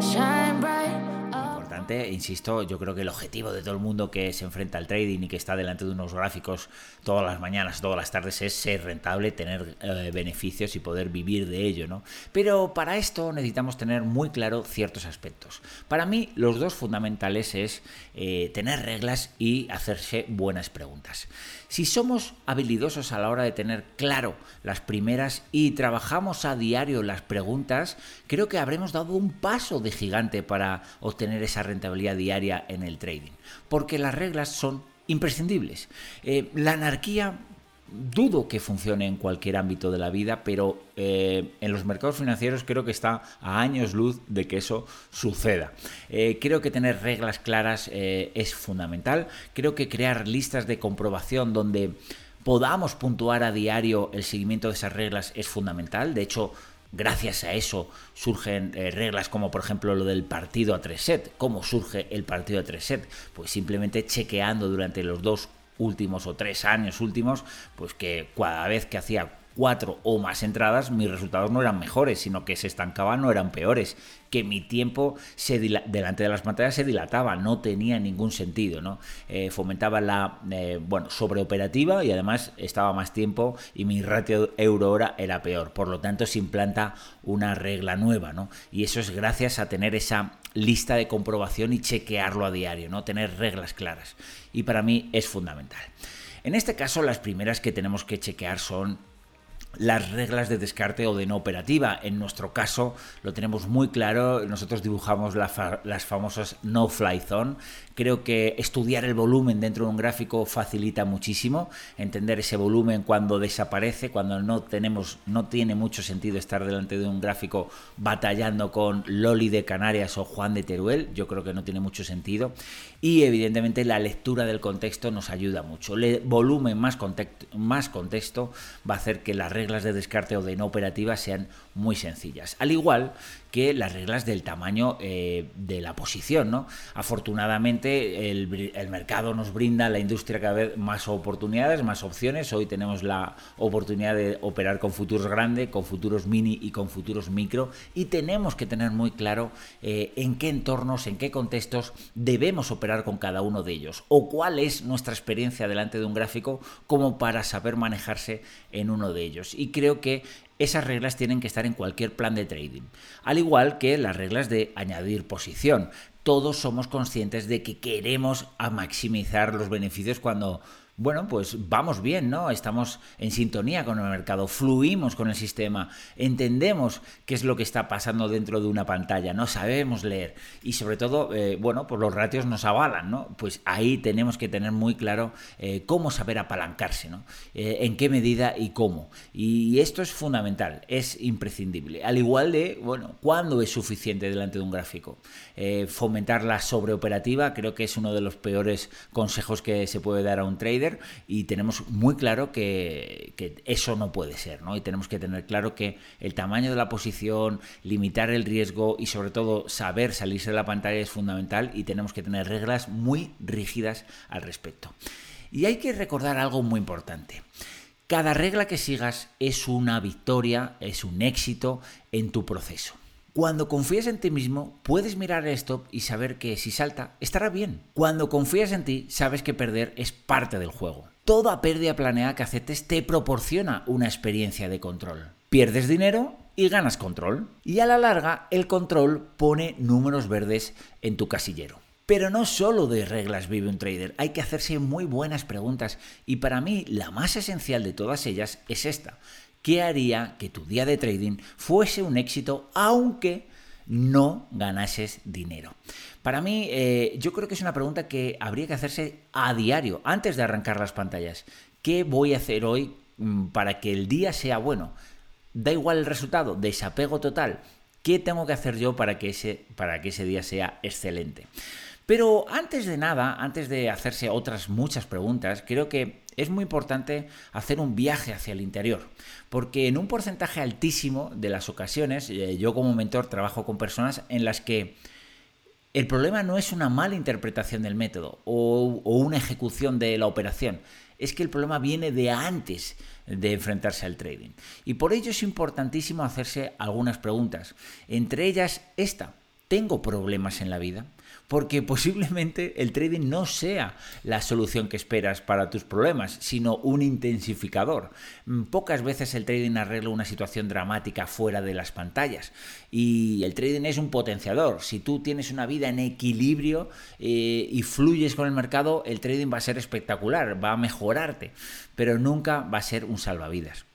Shine. Insisto, yo creo que el objetivo de todo el mundo que se enfrenta al trading y que está delante de unos gráficos todas las mañanas, todas las tardes, es ser rentable, tener eh, beneficios y poder vivir de ello, ¿no? Pero para esto necesitamos tener muy claro ciertos aspectos. Para mí, los dos fundamentales es eh, tener reglas y hacerse buenas preguntas. Si somos habilidosos a la hora de tener claro las primeras y trabajamos a diario las preguntas, creo que habremos dado un paso de gigante para obtener esa rentabilidad diaria en el trading. Porque las reglas son imprescindibles. Eh, la anarquía dudo que funcione en cualquier ámbito de la vida, pero eh, en los mercados financieros creo que está a años luz de que eso suceda. Eh, creo que tener reglas claras es fundamental. Creo que crear listas de comprobación donde podamos puntuar a diario el seguimiento de esas reglas es fundamental. De hecho, Gracias a eso surgen reglas como por ejemplo lo del partido a tres set. ¿Cómo surge el partido a tres set? Pues simplemente chequeando durante los dos últimos o tres años últimos, pues que cada vez que hacía cuatro o más entradas, mis resultados no eran mejores, sino que se estancaban, no eran peores, que mi tiempo se delante de las pantallas se dilataba, no tenía ningún sentido, ¿no? Eh, fomentaba la eh, bueno, sobreoperativa y además estaba más tiempo y mi ratio euro-hora era peor. Por lo tanto, se implanta una regla nueva, ¿no? Y eso es gracias a tener esa lista de comprobación y chequearlo a diario, ¿no? Tener reglas claras. Y para mí es fundamental. En este caso, las primeras que tenemos que chequear son las reglas de descarte o de no operativa. En nuestro caso lo tenemos muy claro, nosotros dibujamos las famosas no fly zone. Creo que estudiar el volumen dentro de un gráfico facilita muchísimo, entender ese volumen cuando desaparece, cuando no tenemos no tiene mucho sentido estar delante de un gráfico batallando con Loli de Canarias o Juan de Teruel, yo creo que no tiene mucho sentido y evidentemente la lectura del contexto nos ayuda mucho. Volumen más contexto, más contexto va a hacer que las reglas de descarte o de no operativa sean muy sencillas. Al igual que las reglas del tamaño eh, de la posición. ¿no? Afortunadamente el, mercado nos brinda, la industria cada vez más oportunidades, más opciones. Hoy tenemos la oportunidad de operar con futuros grandes, con futuros mini y con futuros micro y tenemos que tener muy claro eh, en qué entornos, en qué contextos debemos operar con cada uno de ellos o cuál es nuestra experiencia delante de un gráfico como para saber manejarse en uno de ellos. Y creo que esas reglas tienen que estar en cualquier plan de trading. Al igual que las reglas de añadir posición. Todos somos conscientes de que queremos maximizar los beneficios cuando bueno, pues vamos bien, ¿no? Estamos en sintonía con el mercado, fluimos con el sistema, entendemos qué es lo que está pasando dentro de una pantalla, no sabemos leer y sobre todo, eh, bueno, pues los ratios nos avalan, ¿no? Pues ahí tenemos que tener muy claro eh, cómo saber apalancarse, ¿no? Eh, en qué medida y cómo. Y esto es fundamental, es imprescindible. Al igual de, bueno, ¿cuándo es suficiente delante de un gráfico? fomentar la sobreoperativa creo que es uno de los peores consejos que se puede dar a un trader y tenemos muy claro que, eso no puede ser, ¿no? Y tenemos que tener claro que el tamaño de la posición, limitar el riesgo y sobre todo saber salirse de la pantalla es fundamental y tenemos que tener reglas muy rígidas al respecto. Y hay que recordar algo muy importante. Cada regla que sigas es una victoria, es un éxito en tu proceso. Cuando confías en ti mismo, puedes mirar el stop y saber que si salta, estará bien. Cuando confías en ti, sabes que perder es parte del juego. Toda pérdida planeada que aceptes te proporciona una experiencia de control. Pierdes dinero y ganas control. Y a la larga, el control pone números verdes en tu casillero. Pero no solo de reglas vive un trader, hay que hacerse muy buenas preguntas y para mí la más esencial de todas ellas es esta. ¿Qué haría que tu día de trading fuese un éxito aunque no ganases dinero? Para mí, eh, yo creo que es una pregunta que habría que hacerse a diario, antes de arrancar las pantallas. ¿Qué voy a hacer hoy mm, para que el día sea bueno? Da igual el resultado, desapego total. ¿Qué tengo que hacer yo para que ese, para que ese día sea excelente? Pero antes de nada, antes de hacerse otras muchas preguntas, creo que es muy importante hacer un viaje hacia el interior, porque en un porcentaje altísimo de las ocasiones, eh, yo como mentor trabajo con personas en las que el problema no es una mala interpretación del método o, una ejecución de la operación, es que el problema viene de antes de enfrentarse al trading. Y por ello es importantísimo hacerse algunas preguntas, entre ellas esta. tengo problemas en la vida porque posiblemente el trading no sea la solución que esperas para tus problemas, sino un intensificador. Mm, pocas veces el trading arregla una situación dramática fuera de las pantallas y el trading es un potenciador. Si tú tienes una vida en equilibrio eh, y fluyes con el mercado, el trading va a ser espectacular, va a mejorarte, pero nunca va a ser un salvavidas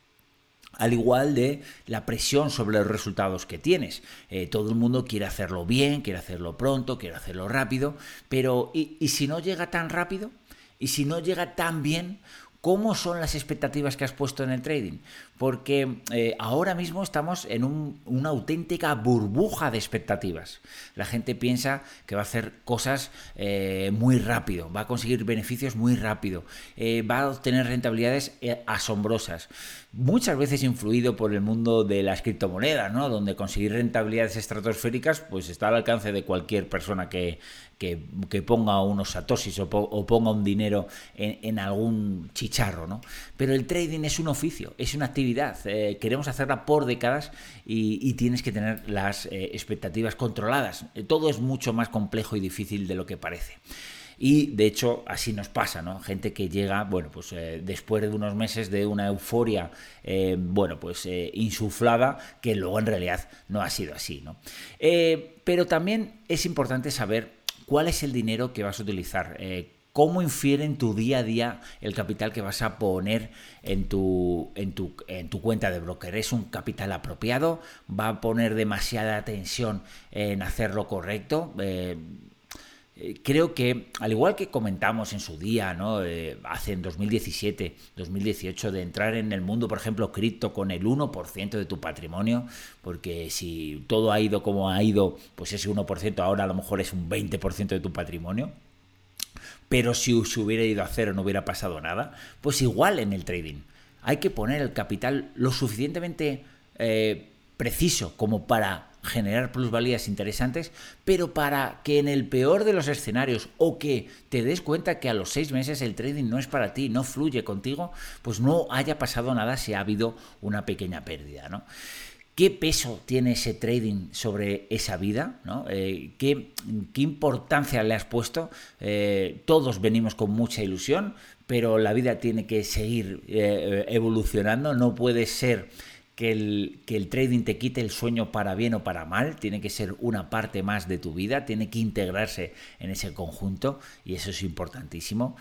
al igual de la presión sobre los resultados que tienes. Eh, todo el mundo quiere hacerlo bien, quiere hacerlo pronto, quiere hacerlo rápido, pero ¿y, ¿y, si no llega tan rápido? ¿Y si no llega tan bien? ¿Cómo son las expectativas que has puesto en el trading? Porque eh, ahora mismo estamos en una auténtica burbuja de expectativas. La gente piensa que va a hacer cosas eh, muy rápido, va a conseguir beneficios muy rápido, eh, va a obtener rentabilidades asombrosas. Muchas veces influido por el mundo de las criptomonedas, ¿no? donde conseguir rentabilidades estratosféricas pues está al alcance de cualquier persona que, ponga unos satoshis o, ponga un dinero en, algún chicharro, ¿no? Pero el trading es un oficio, es una actividad. Eh, queremos hacerla por décadas y, tienes que tener las eh, expectativas controladas. todo es mucho más complejo y difícil de lo que parece. Y de hecho así nos pasa, ¿no? Gente que llega, bueno, pues eh, después de unos meses de una euforia, bueno, pues insuflada, que luego en realidad no ha sido así, ¿no? pero también es importante saber cuál es el dinero que vas a utilizar, eh, cómo infiere en tu día a día el capital que vas a poner en tu, en tu, en tu cuenta de broker. ¿Es un capital apropiado? ¿Va a poner demasiada atención en hacer lo correcto? Eh, eh, creo que, al igual que comentamos en su día, ¿no? hace en 2017, 2018, de entrar en el mundo, por ejemplo, cripto con el 1% de tu patrimonio, porque si todo ha ido como ha ido, pues ese 1% ahora a lo mejor es un 20% de tu patrimonio. Pero si se hubiera ido a cero no hubiera pasado nada, pues igual en el trading. Hay que poner el capital lo suficientemente eh, preciso como para generar plusvalías interesantes, pero para que en el peor de los escenarios o que te des cuenta que a los seis meses el trading no es para ti, no fluye contigo, pues no haya pasado nada si ha habido una pequeña pérdida, ¿no? ¿Qué peso tiene ese trading sobre esa vida? Eh, ¿qué, importancia le has puesto? Eh, todos venimos con mucha ilusión, pero la vida tiene que seguir eh, evolucionando, no puede ser que el, trading te quite el sueño para bien o para mal, tiene que ser una parte más de tu vida, tiene que integrarse en ese conjunto y eso es importantísimo.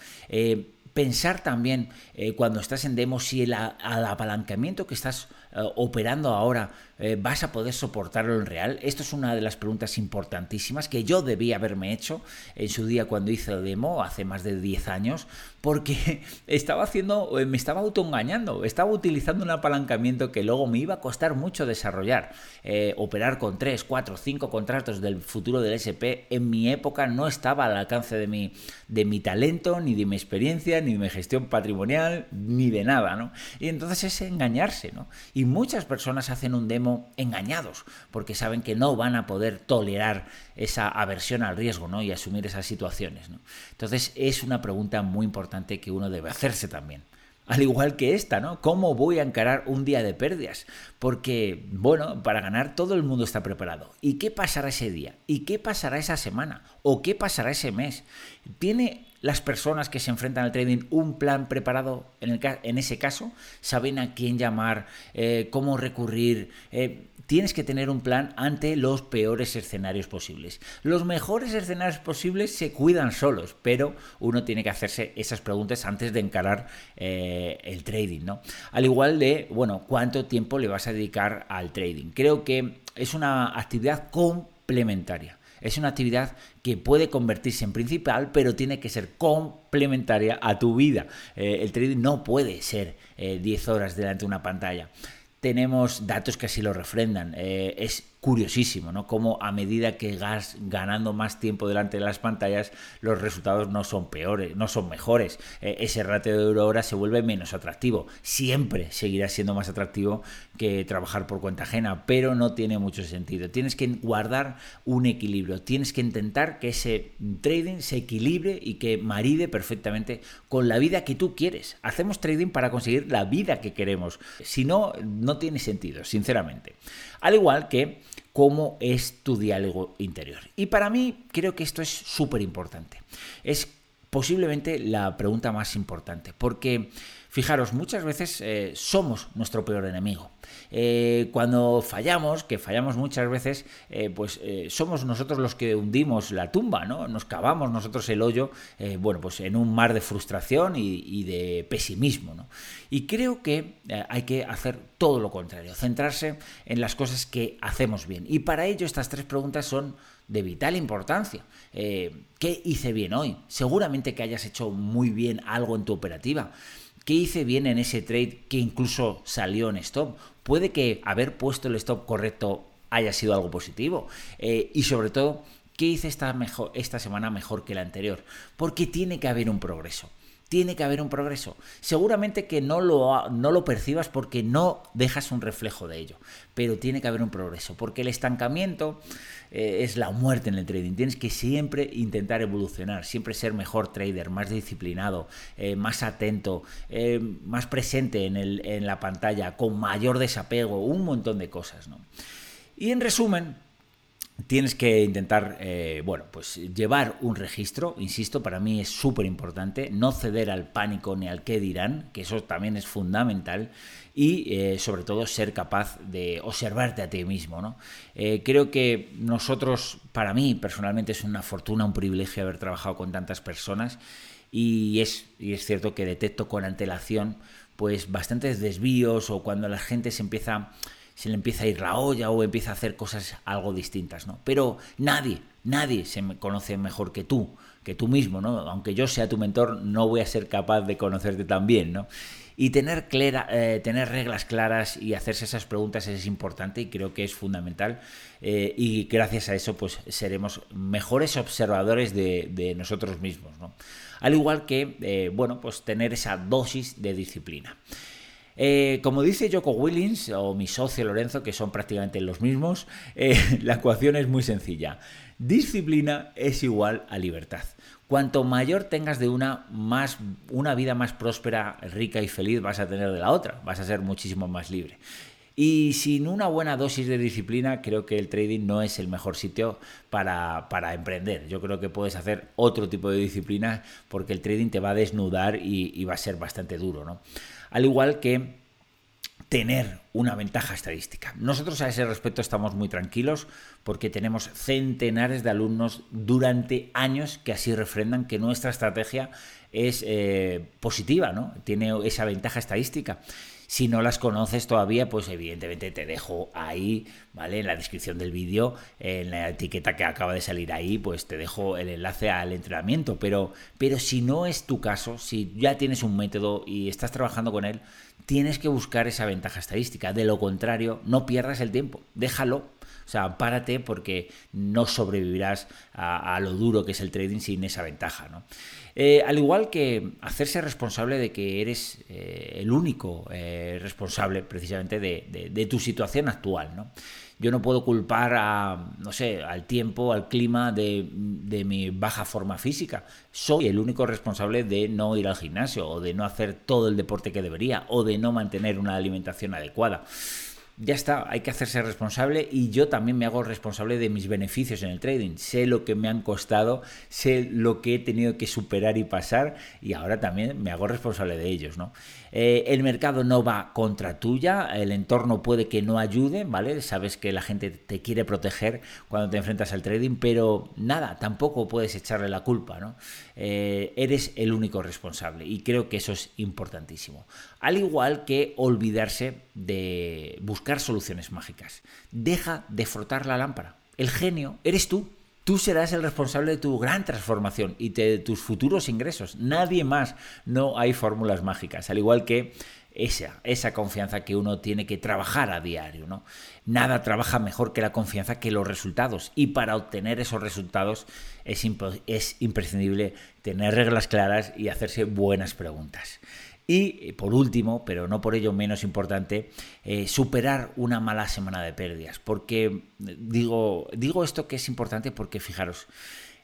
Pensar también eh, cuando estás en demo si el, apalancamiento que estás eh, operando ahora eh, vas a poder soportarlo en real? Esto es una de las preguntas importantísimas que yo debí haberme hecho en su día cuando hice el demo, hace más de 10 años, porque estaba haciendo, eh, me estaba autoengañando, estaba utilizando un apalancamiento que luego me iba a costar mucho desarrollar. Eh, operar con 3, 4, 5 contratos del futuro del SP en mi época no estaba al alcance de mi, de mi talento, ni de mi experiencia, ni de mi gestión patrimonial, ni de nada, ¿no? Y entonces es engañarse, ¿no? Y muchas personas hacen un demo engañados, porque saben que no van a poder tolerar esa aversión al riesgo ¿no? y asumir esas situaciones. Entonces es una pregunta muy importante que uno debe hacerse también. Al igual que esta, ¿no? ¿Cómo voy a encarar un día de pérdidas? Porque, bueno, para ganar todo el mundo está preparado. ¿Y qué pasará ese día? ¿Y qué pasará esa semana? ¿O qué pasará ese mes? ¿Tiene las personas que se enfrentan al trading un plan preparado en, el, en ese caso? ¿Saben a quién llamar? Eh, ¿Cómo recurrir? Eh, tienes que tener un plan ante los peores escenarios posibles. Los mejores escenarios posibles se cuidan solos, pero uno tiene que hacerse esas preguntas antes de encarar eh, el trading, ¿no? Al igual de, bueno, ¿cuánto tiempo le vas a dedicar al trading? Creo que es una actividad complementaria. Es una actividad que puede convertirse en principal, pero tiene que ser complementaria a tu vida. Eh, el trading no puede ser 10 eh, horas delante de una pantalla. Tenemos datos que así lo refrendan. Eh, curiosísimo, ¿no? Como a medida que vas ganando más tiempo delante de las pantallas, los resultados no son peores, no son mejores. Eh, ese ratio de euro hora se vuelve menos atractivo. Siempre seguirá siendo más atractivo que trabajar por cuenta ajena, pero no tiene mucho sentido. Tienes que guardar un equilibrio, tienes que intentar que ese trading se equilibre y que maride perfectamente con la vida que tú quieres. Hacemos trading para conseguir la vida que queremos. Si no, no tiene sentido, sinceramente. Al igual que cómo es tu diálogo interior. Y para mí creo que esto es súper importante. Es posiblemente la pregunta más importante, porque fijaros, muchas veces eh, somos nuestro peor enemigo. Eh, cuando fallamos, que fallamos muchas veces, eh, pues somos nosotros los que hundimos la tumba, ¿no? Nos cavamos nosotros el hoyo, bueno, pues en un mar de frustración y, de pesimismo, ¿no? Y creo que hay que hacer todo lo contrario, centrarse en las cosas que hacemos bien. Y para ello estas tres preguntas son de vital importancia. ¿Qué hice bien hoy? Seguramente que hayas hecho muy bien algo en tu operativa. ¿Qué hice bien en ese trade que incluso salió en stop? Puede que haber puesto el stop correcto haya sido algo positivo. Eh, y sobre todo, ¿qué hice esta, semana mejor que la anterior? Porque tiene que haber un progreso tiene que haber un progreso. Seguramente que no lo, no lo percibas porque no dejas un reflejo de ello, pero tiene que haber un progreso, porque el estancamiento eh, es la muerte en el trading. Tienes que siempre intentar evolucionar, siempre ser mejor trader, más disciplinado, eh, más atento, eh, más presente en, el, en la pantalla, con mayor desapego, un montón de cosas. ¿no? Y en resumen, tienes que intentar, eh, bueno, pues llevar un registro, insisto, para mí es súper importante, no ceder al pánico ni al qué dirán, que eso también es fundamental, y eh, sobre todo ser capaz de observarte a ti mismo, ¿no? Eh, creo que nosotros, para mí personalmente es una fortuna, un privilegio haber trabajado con tantas personas, y es, y es cierto que detecto con antelación, pues bastantes desvíos o cuando la gente se empieza se le empieza a ir la olla o empieza a hacer cosas algo distintas, ¿no? Pero nadie, nadie se conoce mejor que tú, que tú mismo, ¿no? Aunque yo sea tu mentor, no voy a ser capaz de conocerte tan bien, ¿no? Y tener, eh, tener reglas claras y hacerse esas preguntas es importante y creo que es fundamental. Eh, y gracias a eso, pues seremos mejores observadores de, nosotros mismos, ¿no? Al igual que, eh, bueno, pues tener esa dosis de disciplina. Eh, como dice Joko Willings o mi socio Lorenzo, que son prácticamente los mismos, eh, la ecuación es muy sencilla. Disciplina es igual a libertad. Cuanto mayor tengas de una, más, una vida más próspera, rica y feliz vas a tener de la otra, vas a ser muchísimo más libre. Y sin una buena dosis de disciplina, creo que el trading no es el mejor sitio para, emprender. Yo creo que puedes hacer otro tipo de disciplina porque el trading te va a desnudar y, va a ser bastante duro. ¿no? al igual que tener una ventaja estadística. Nosotros a ese respecto estamos muy tranquilos porque tenemos centenares de alumnos durante años que así refrendan que nuestra estrategia es eh, positiva, ¿no? Tiene esa ventaja estadística. Si no las conoces todavía, pues evidentemente te dejo ahí, ¿vale? En la descripción del vídeo, en la etiqueta que acaba de salir ahí, pues te dejo el enlace al entrenamiento. Pero, pero si no es tu caso, si ya tienes un método y estás trabajando con él, tienes que buscar esa ventaja estadística. De lo contrario, no pierdas el tiempo, déjalo. O sea, párate porque no sobrevivirás a, a lo duro que es el trading sin esa ventaja, ¿no? Eh, al igual que hacerse responsable de que eres eh, el único eh, responsable precisamente de, tu situación actual. ¿no? Yo no puedo culpar a, no sé, al tiempo, al clima de, de mi baja forma física. Soy el único responsable de no ir al gimnasio o de no hacer todo el deporte que debería o de no mantener una alimentación adecuada ya está, hay que hacerse responsable y yo también me hago responsable de mis beneficios en el trading. Sé lo que me han costado, sé lo que he tenido que superar y pasar y ahora también me hago responsable de ellos, ¿no? Eh, el mercado no va contra tuya, el entorno puede que no ayude, ¿vale? Sabes que la gente te quiere proteger cuando te enfrentas al trading, pero nada, tampoco puedes echarle la culpa, ¿no? Eh, eres el único responsable y creo que eso es importantísimo. Al igual que olvidarse de buscar soluciones mágicas. Deja de frotar la lámpara. El genio eres tú. Tú serás el responsable de tu gran transformación y de tus futuros ingresos. Nadie más. No hay fórmulas mágicas. Al igual que esa, esa confianza que uno tiene que trabajar a diario. ¿no? Nada trabaja mejor que la confianza que los resultados. Y para obtener esos resultados es, es imprescindible tener reglas claras y hacerse buenas preguntas. Y eh, por último, pero no por ello menos importante, eh, superar una mala semana de pérdidas. Porque eh, digo, digo esto que es importante porque fijaros,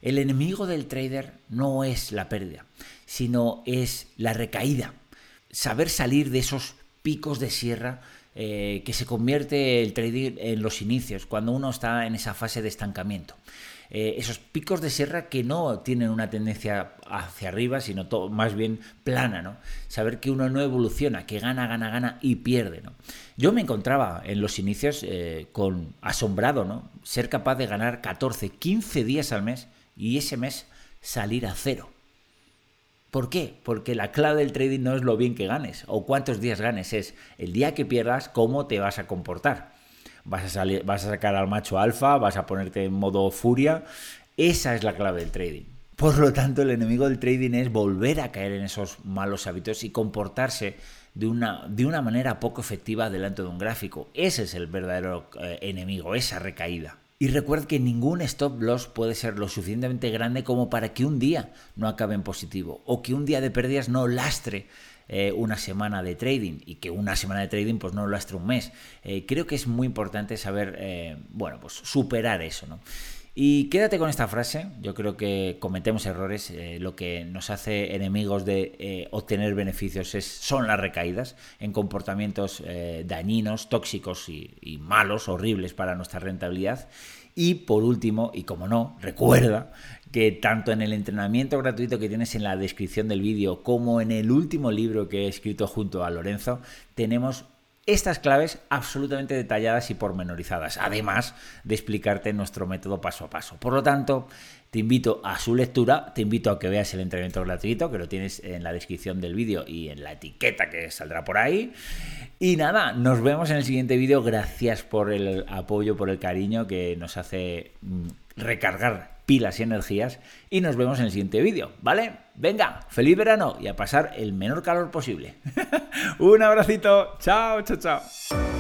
el enemigo del trader no es la pérdida, sino es la recaída. Saber salir de esos picos de sierra que se convierte el trading en los inicios, cuando uno está en esa fase de estancamiento. Eh, esos picos de sierra que no tienen una tendencia hacia arriba, sino todo, más bien plana, ¿no? Saber que uno no evoluciona, que gana, gana, gana y pierde, ¿no? Yo me encontraba en los inicios eh, con asombrado, ¿no? Ser capaz de ganar 14, 15 días al mes y ese mes salir a cero. ¿Por qué? Porque la clave del trading no es lo bien que ganes o cuántos días ganes, es el día que pierdas, cómo te vas a comportar vas a, sacar al macho alfa, vas a ponerte en modo furia. Esa es la clave del trading. Por lo tanto, el enemigo del trading es volver a caer en esos malos hábitos y comportarse de una, de una manera poco efectiva delante de un gráfico. Ese es el verdadero eh, enemigo, esa recaída. Y recuerda que ningún stop loss puede ser lo suficientemente grande como para que un día no acabe en positivo o que un día de pérdidas no lastre eh, una semana de trading y que una semana de trading pues no lo lastre un mes. Eh, creo que es muy importante saber, eh, bueno, pues superar eso, ¿no? Y quédate con esta frase, yo creo que cometemos errores, lo que nos hace enemigos de obtener beneficios es, son las recaídas en comportamientos dañinos, tóxicos y, malos, horribles para nuestra rentabilidad. Y por último, y como no, recuerda que tanto en el entrenamiento gratuito que tienes en la descripción del vídeo como en el último libro que he escrito junto a Lorenzo, tenemos estas claves absolutamente detalladas y pormenorizadas, además de explicarte nuestro método paso a paso. Por lo tanto, te invito a su lectura, te invito a que veas el entrenamiento gratuito, que lo tienes en la descripción del vídeo y en la etiqueta que saldrá por ahí. Y nada, nos vemos en el siguiente vídeo. Gracias por el apoyo, por el cariño que nos hace mm, recargar pilas y energías y nos vemos en el siguiente vídeo, ¿vale? Venga, feliz verano y a pasar el menor calor posible. Un abracito, chao, chao, chao.